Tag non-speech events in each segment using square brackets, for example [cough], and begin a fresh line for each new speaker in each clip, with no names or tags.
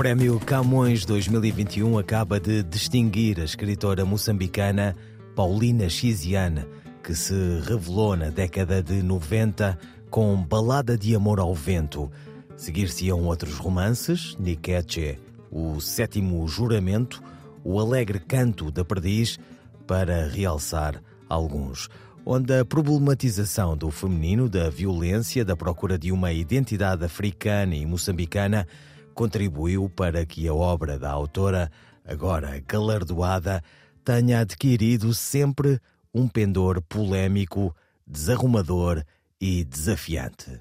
Prémio Camões 2021 acaba de distinguir a escritora moçambicana Paulina Chiziane, que se revelou na década de 90 com Balada de Amor ao Vento. Seguir-se-ão outros romances, Nikeche, O Sétimo Juramento, O Alegre Canto da Perdiz, para realçar alguns onde a problematização do feminino, da violência, da procura de uma identidade africana e moçambicana contribuiu para que a obra da autora, agora galardoada, tenha adquirido sempre um pendor polémico, desarrumador e desafiante.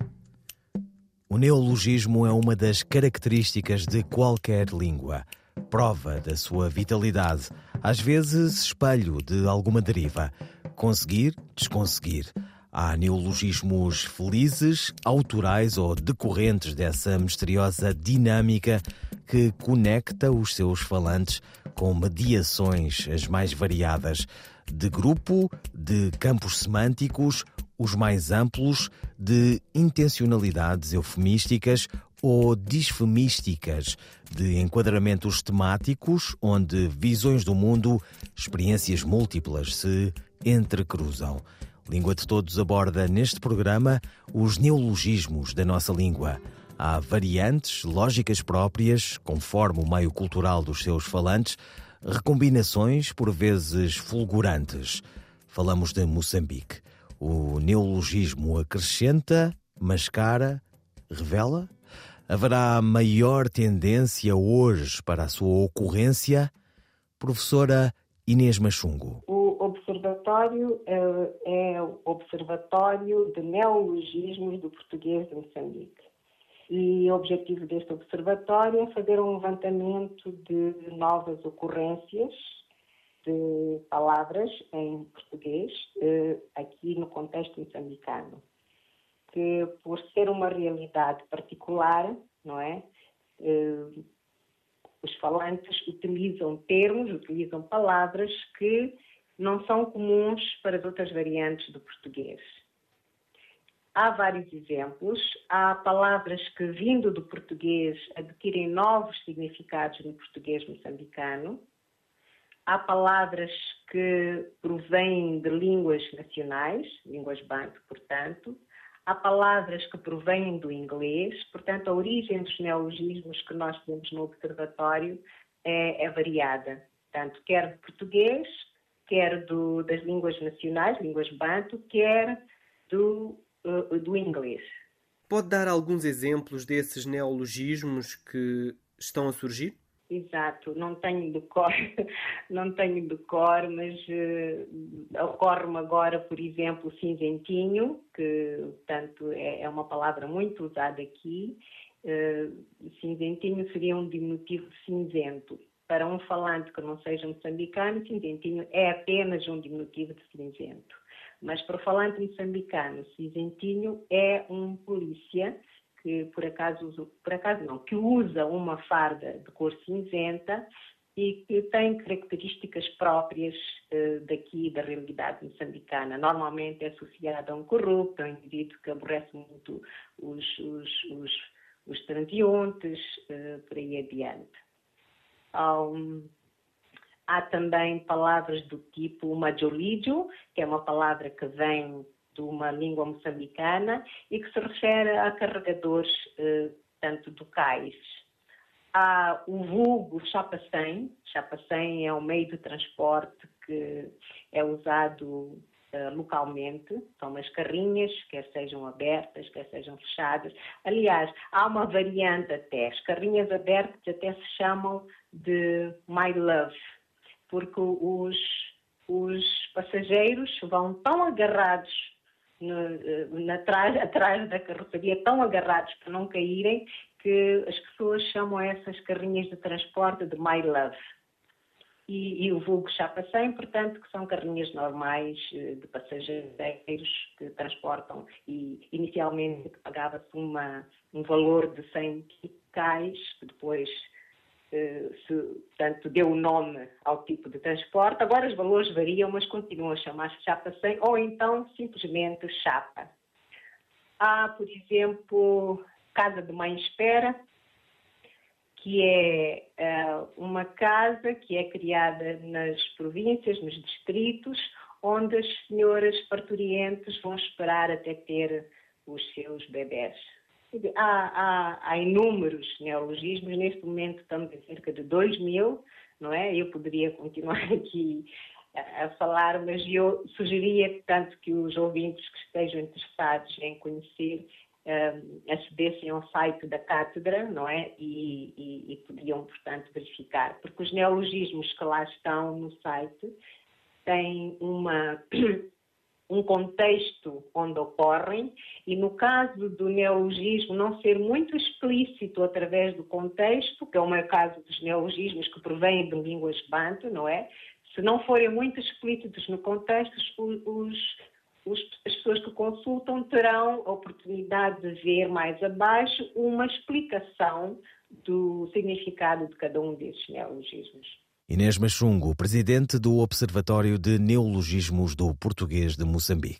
O neologismo é uma das características de qualquer língua, prova da sua vitalidade, às vezes espelho de alguma deriva. Conseguir, desconseguir. Há neologismos felizes, autorais ou decorrentes dessa misteriosa dinâmica que conecta os seus falantes com mediações as mais variadas, de grupo, de campos semânticos, os mais amplos, de intencionalidades eufemísticas ou disfemísticas, de enquadramentos temáticos onde visões do mundo, experiências múltiplas se entrecruzam. Língua de Todos aborda neste programa os neologismos da nossa língua. Há variantes, lógicas próprias, conforme o meio cultural dos seus falantes, recombinações por vezes fulgurantes. Falamos de Moçambique. O neologismo acrescenta, mascara, revela? Haverá maior tendência hoje para a sua ocorrência? Professora Inês Machungo.
Observatório é, é o Observatório de Neologismos do Português de Moçambique. E o objetivo deste observatório é fazer um levantamento de novas ocorrências de palavras em português, aqui no contexto moçambicano. Que, por ser uma realidade particular, não é? Os falantes utilizam termos, utilizam palavras que não são comuns para as outras variantes do português. Há vários exemplos. Há palavras que, vindo do português, adquirem novos significados no português moçambicano. Há palavras que provêm de línguas nacionais, línguas banto, portanto. Há palavras que provêm do inglês, portanto, a origem dos neologismos que nós temos no observatório é, é variada, tanto quer do português, quer do, das línguas nacionais, línguas banto, quer do, uh, do inglês.
Pode dar alguns exemplos desses neologismos que estão a surgir?
Exato, não tenho de cor, [laughs] não tenho de cor, mas uh, ocorre-me agora, por exemplo, cinzentinho, que portanto é, é uma palavra muito usada aqui. Uh, cinzentinho seria um diminutivo cinzento. Para um falante que não seja moçambicano, cinzentinho é apenas um diminutivo de cinzento. Mas para o falante moçambicano, cinzentinho é um polícia que por acaso, por acaso não, que usa uma farda de cor cinzenta e que tem características próprias uh, daqui da realidade moçambicana. Normalmente é associada a um corrupto, a um indivíduo que aborrece muito os, os, os, os transeuntes, uh, por aí adiante. Um, há também palavras do tipo majolídio, que é uma palavra que vem de uma língua moçambicana e que se refere a carregadores, eh, tanto locais. Há o vulgo chapa-100. Chapa-100 é um meio de transporte que é usado uh, localmente. São umas carrinhas, quer sejam abertas, quer sejam fechadas. Aliás, há uma variante até. As carrinhas abertas até se chamam de My Love, porque os, os passageiros vão tão agarrados no, na, atrás, [laughs] atrás da carroceria, tão agarrados para não caírem, que as pessoas chamam essas carrinhas de transporte de My Love. e, e, o vulgo chapa 100, portanto, que são carrinhas normais eh, de passageiros que transportam e inicialmente pagava-se um valor de 100 cais, que depois eh, se, portanto, deu o nome ao tipo de transporte. Agora os valores variam, mas continuam a chamar-se chapa 100 ou então simplesmente chapa. Há, por exemplo, Casa de Mãe Espera, que é uh, uma casa que é criada nas províncias, nos distritos, onde as senhoras parturientes vão esperar até ter os seus bebés. Há, há, há inúmeros neologismos, neste momento estamos em cerca de 2 mil, não é? Eu poderia continuar [laughs] aqui a, falar, mas eu sugeria, portanto, que os ouvintes que estejam interessados em conhecer uh, acedessem ao site da cátedra, não é? E, e, e podiam, portanto, verificar, porque os neologismos que lá estão no site têm uma [clears throat] um contexto onde ocorrem e no caso do neologismo não ser muito explícito através do contexto, que é o meu caso dos neologismos que provêm de línguas banto, não é? Se não forem muito explícitos no contexto, os, os, as pessoas que consultam terão a oportunidade de ver mais abaixo uma explicação do significado de cada um desses neologismos.
Inês Machungo, presidente do Observatório de Neologismos do Português de Moçambique.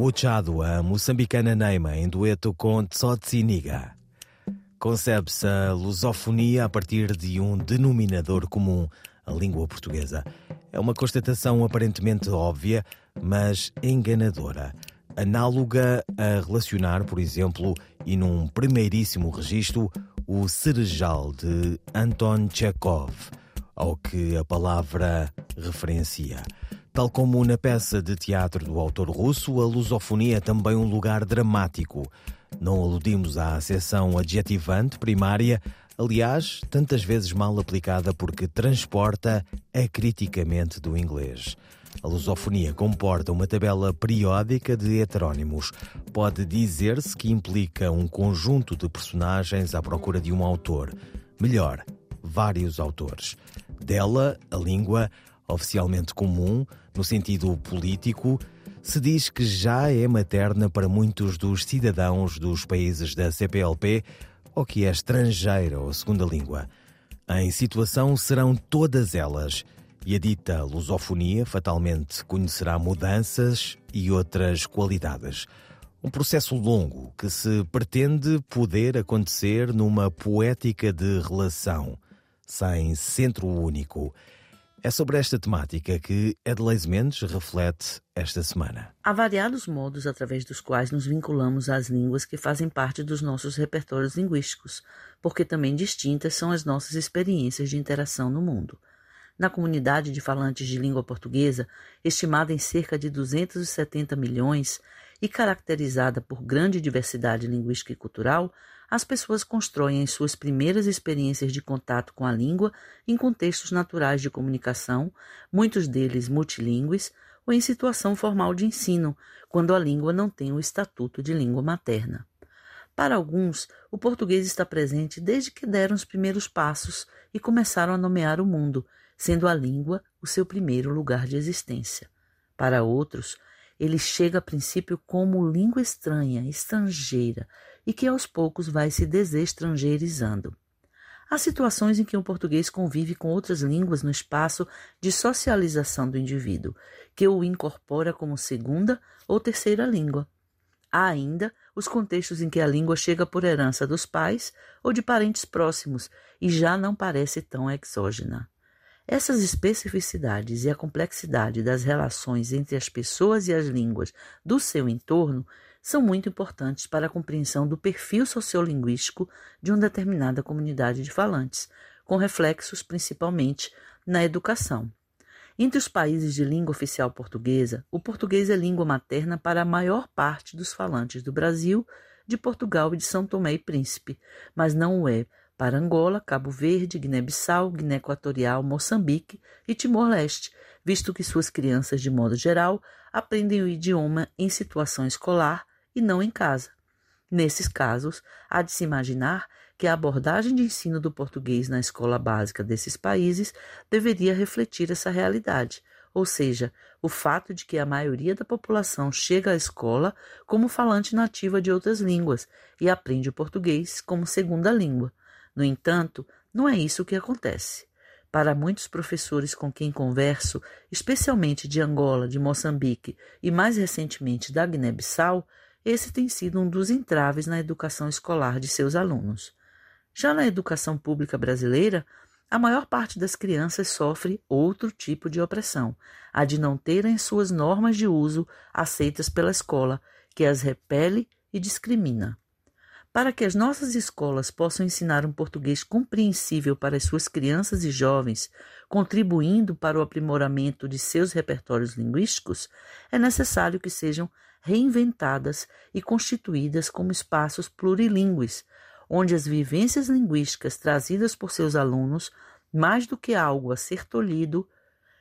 Muchado, a moçambicana Neima, em dueto com Tsotsi Niga. Concebe-se a lusofonia a partir de um denominador comum, a língua portuguesa. É uma constatação aparentemente óbvia, mas enganadora. Análoga a relacionar, por exemplo, e num primeiríssimo registro, o Cerejal de Anton Chekhov, ao que a palavra referencia.
Tal como na peça de teatro do autor russo, a lusofonia é também um lugar dramático. Não aludimos à acessão adjetivante primária, aliás, tantas vezes mal aplicada porque transporta acriticamente do inglês. A lusofonia comporta uma tabela periódica de heterónimos. Pode dizer-se que implica um conjunto de personagens à procura de um autor. Melhor, vários autores. Dela, a língua, oficialmente comum, no sentido político, se diz que já é materna para muitos dos cidadãos dos países da CPLP ou que é estrangeira ou segunda língua. Em situação serão todas elas, e a dita lusofonia fatalmente conhecerá mudanças e outras qualidades. Um processo longo que se pretende poder acontecer numa poética de relação, sem centro único é sobre esta temática que Edleis Mendes reflete esta semana.
Há variados modos através dos quais nos vinculamos às línguas que fazem parte dos nossos repertórios linguísticos, porque também distintas são as nossas experiências de interação no mundo. Na comunidade de falantes de língua portuguesa, estimada em cerca de 270 milhões e caracterizada por grande diversidade linguística e cultural, as pessoas constroem as suas primeiras experiências de contato com a língua em contextos naturais de comunicação, muitos deles multilingües, ou em situação formal de ensino, quando a língua não tem o estatuto de língua materna. Para alguns, o português está presente desde que deram os primeiros passos e começaram a nomear o mundo, sendo a língua o seu primeiro lugar de existência. Para outros, ele chega a princípio como língua estranha, estrangeira, e que aos poucos vai se desestrangeirizando. Há situações em que o português convive com outras línguas no espaço de socialização do indivíduo, que o incorpora como segunda ou terceira língua. Há ainda os contextos em que a língua chega por herança dos pais ou de parentes próximos e já não parece tão exógena. Essas especificidades e a complexidade das relações entre as pessoas e as línguas do seu entorno são muito importantes para a compreensão do perfil sociolinguístico de uma determinada comunidade de falantes, com reflexos principalmente na educação. Entre os países de língua oficial portuguesa, o português é língua materna para a maior parte dos falantes do Brasil, de Portugal e de São Tomé e Príncipe, mas não o é para Angola, Cabo Verde, Guiné-Bissau, Guiné Equatorial, Moçambique e Timor-Leste, visto que suas crianças, de modo geral, aprendem o idioma em situação escolar e não em casa. Nesses casos, há de se imaginar que a abordagem de ensino do português na escola básica desses países deveria refletir essa realidade, ou seja, o fato de que a maioria da população chega à escola como falante nativa de outras línguas e aprende o português como segunda língua. No entanto, não é isso que acontece. Para muitos professores com quem converso, especialmente de Angola, de Moçambique e mais recentemente da Guiné-Bissau, esse tem sido um dos entraves na educação escolar de seus alunos. Já na educação pública brasileira, a maior parte das crianças sofre outro tipo de opressão, a de não terem suas normas de uso aceitas pela escola, que as repele e discrimina. Para que as nossas escolas possam ensinar um português compreensível para as suas crianças e jovens, contribuindo para o aprimoramento de seus repertórios linguísticos, é necessário que sejam reinventadas e constituídas como espaços plurilingües, onde as vivências linguísticas trazidas por seus alunos, mais do que algo a ser tolhido,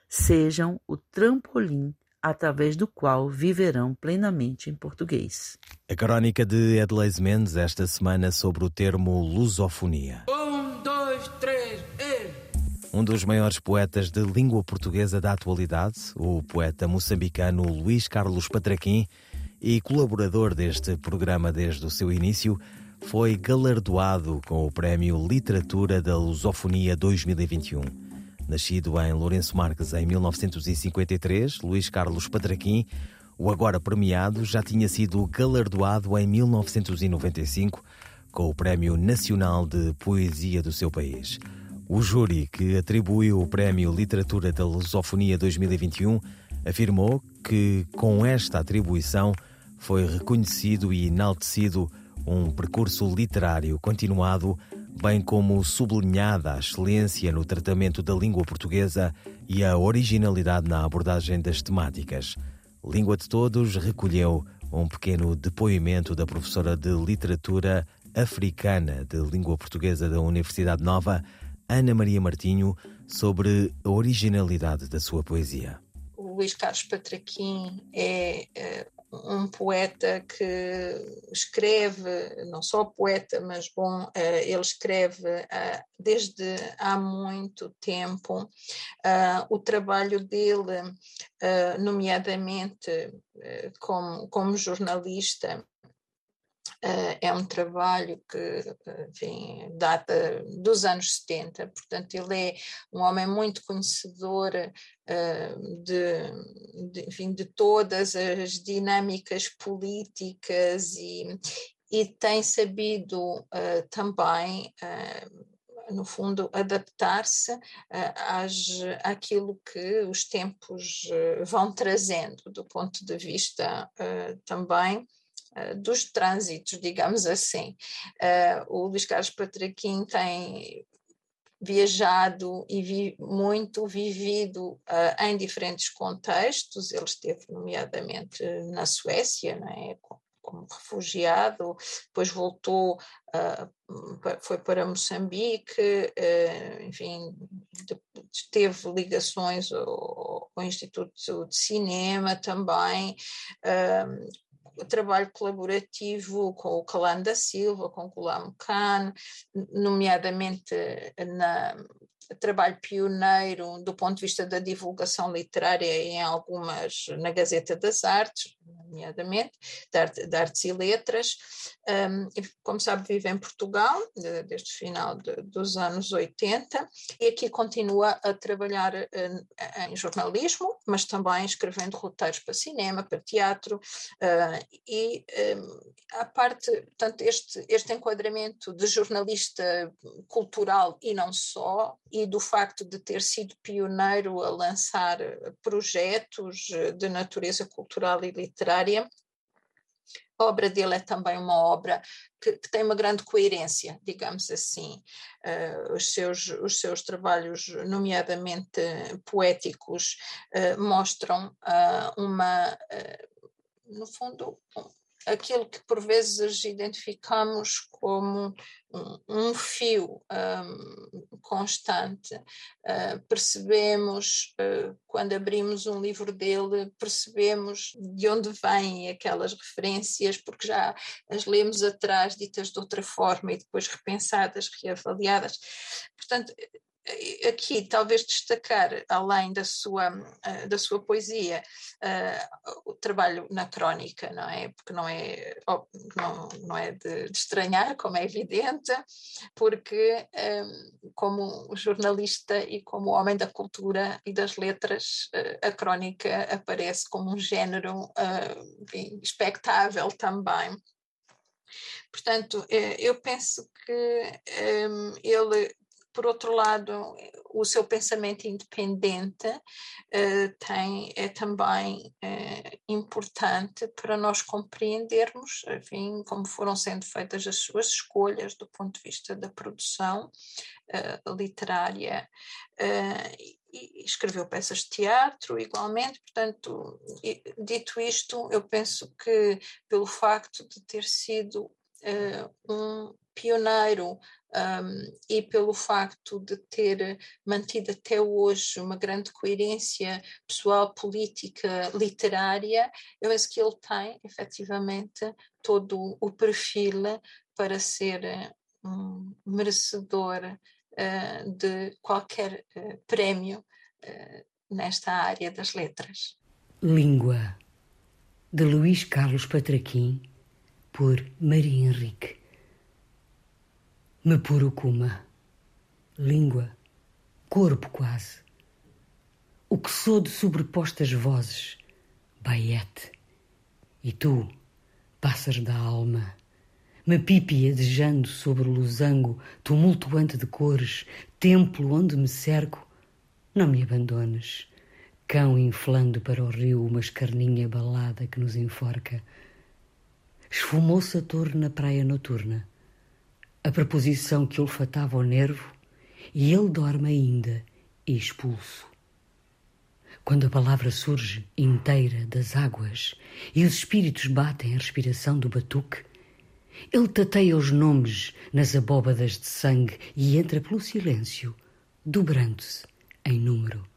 sejam o trampolim através do qual viverão plenamente em português.
A crónica de Edleis Mendes esta semana sobre o termo lusofonia.
Um, dois, três, e...
Um dos maiores poetas de língua portuguesa da atualidade, o poeta moçambicano Luís Carlos Patraquim, e colaborador deste programa desde o seu início, foi galardoado com o Prémio Literatura da Lusofonia 2021. Nascido em Lourenço Marques em 1953, Luís Carlos Patraquim, o agora premiado, já tinha sido galardoado em 1995 com o Prémio Nacional de Poesia do seu país. O júri que atribuiu o Prémio Literatura da Lusofonia 2021 afirmou que, com esta atribuição, foi reconhecido e enaltecido um percurso literário continuado, bem como sublinhada a excelência no tratamento da língua portuguesa e a originalidade na abordagem das temáticas. Língua de Todos recolheu um pequeno depoimento da professora de literatura africana de língua portuguesa da Universidade Nova, Ana Maria Martinho, sobre a originalidade da sua poesia.
O Luís Carlos Patraquim é, é um poeta que escreve, não só poeta, mas bom, eh, ele escreve eh, desde há muito tempo. Eh, o trabalho dele, nomeadamente como, como jornalista, Uh, é um trabalho que enfim, data dos anos 70, portanto, ele é um homem muito conhecedor uh, de, de, enfim, de todas as dinâmicas políticas e, e tem sabido uh, também no fundo, adaptar-se uh, àquilo que os tempos uh, vão trazendo, do ponto de vista uh, também dos trânsitos, digamos assim. O Luís Carlos Patraquim tem viajado e vi, muito vivido uh, em diferentes contextos. Ele esteve, nomeadamente, na Suécia, é? como refugiado, depois voltou, uh, foi para Moçambique, uh, enfim, teve ligações ao, ao, Instituto de Cinema também, uh, trabalho colaborativo com o Calan da Silva, com o Gulam Khan, nomeadamente na trabalho pioneiro do ponto de vista da divulgação literária em algumas, na Gazeta das Artes, nomeadamente, de, Artes e Letras. Um, como sabe, vive em Portugal desde o final de, dos anos 80 e aqui continua a trabalhar uh, em jornalismo, mas também escrevendo roteiros para cinema, para teatro uh, e um, a parte, portanto, este, este enquadramento de jornalista cultural e não só, e do facto de ter sido pioneiro a lançar projetos de natureza cultural e literária, a obra dele é também uma obra que, que tem uma grande coerência, digamos assim. Uh, os, seus, os seus trabalhos, nomeadamente poéticos, uh, mostram uh, uma, no fundo, aquilo que por vezes identificamos como um, um fio um, constante. Uh, percebemos, uh, quando abrimos um livro dele, percebemos de onde vêm aquelas referências, porque já as lemos atrás, ditas de outra forma e depois repensadas, reavaliadas. Portanto, aqui talvez destacar, além da sua, uh, da sua poesia, uh, o trabalho na crónica, não é? Porque não é, não, não é de, de, estranhar, como é evidente, porque um, como jornalista e como homem da cultura e das letras, a crónica aparece como um género expectável também. Portanto, eu penso que ele por outro lado, o seu pensamento independente uh, tem, é também uh, importante para nós compreendermos, enfim, como foram sendo feitas as suas escolhas do ponto de vista da produção uh, literária. E escreveu peças de teatro igualmente, portanto, dito isto, eu penso que pelo facto de ter sido um pioneiro um, e pelo facto de ter mantido até hoje uma grande coerência pessoal, política, literária, eu acho que ele tem efetivamente todo o perfil para ser um merecedor uh, de qualquer uh, prémio uh, nesta área das letras.
Língua, de Luís Carlos Patraquim, por Maria Henrique. Mapurucuma. Língua, corpo quase. O que sou de sobrepostas vozes, baiete. E tu, pássaro da alma, Mapípia desejando sobre o losango tumultuante de cores, templo onde me cerco, não me abandones, cão inflando para o rio uma escarninha balada que nos enforca. Esfumou-se a torre na praia noturna a preposição que olfatava o nervo, e ele dorme ainda, expulso. quando a palavra surge inteira das águas e os espíritos batem a respiração do batuque, ele tateia os nomes nas abóbadas de sangue e entra pelo silêncio, dobrando-se em número.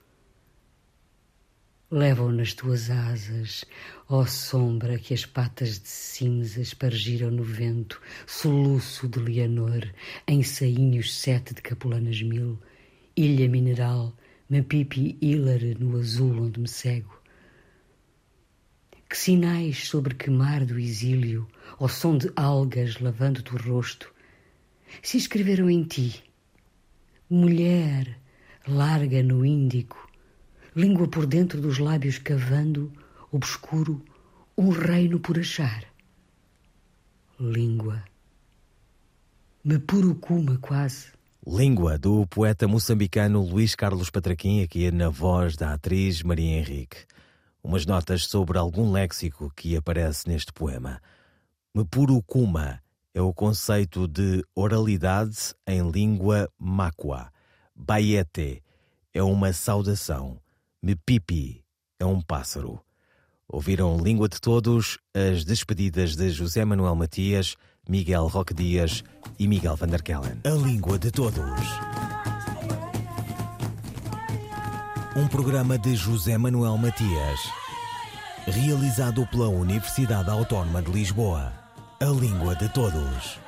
Levam nas tuas asas, ó sombra que as patas de cinza espargiram no vento, soluço de Leonor, em saínhos sete de capulanas mil, ilha mineral, Mapipi hílare no azul onde me cego. Que sinais sobre que mar do exílio, ao som de algas lavando-te rosto, se escreveram em ti, mulher larga no Índico, língua por dentro dos lábios cavando, obscuro, um reino por achar. Língua. Me purucuma quase
Língua, do poeta moçambicano Luís Carlos Patraquim, aqui na voz da atriz Maria Henrique. Umas notas sobre algum léxico que aparece neste poema. Mepurukuma é o conceito de oralidade em língua macua. Baiete é uma saudação. Mepipi é um pássaro. Ouviram Língua de Todos as despedidas de José Manuel Matias, Miguel Roque Dias e Miguel van der Kellen. A Língua de Todos. Um programa de José Manuel Matias, realizado pela Universidade Autónoma de Lisboa. A Língua de Todos.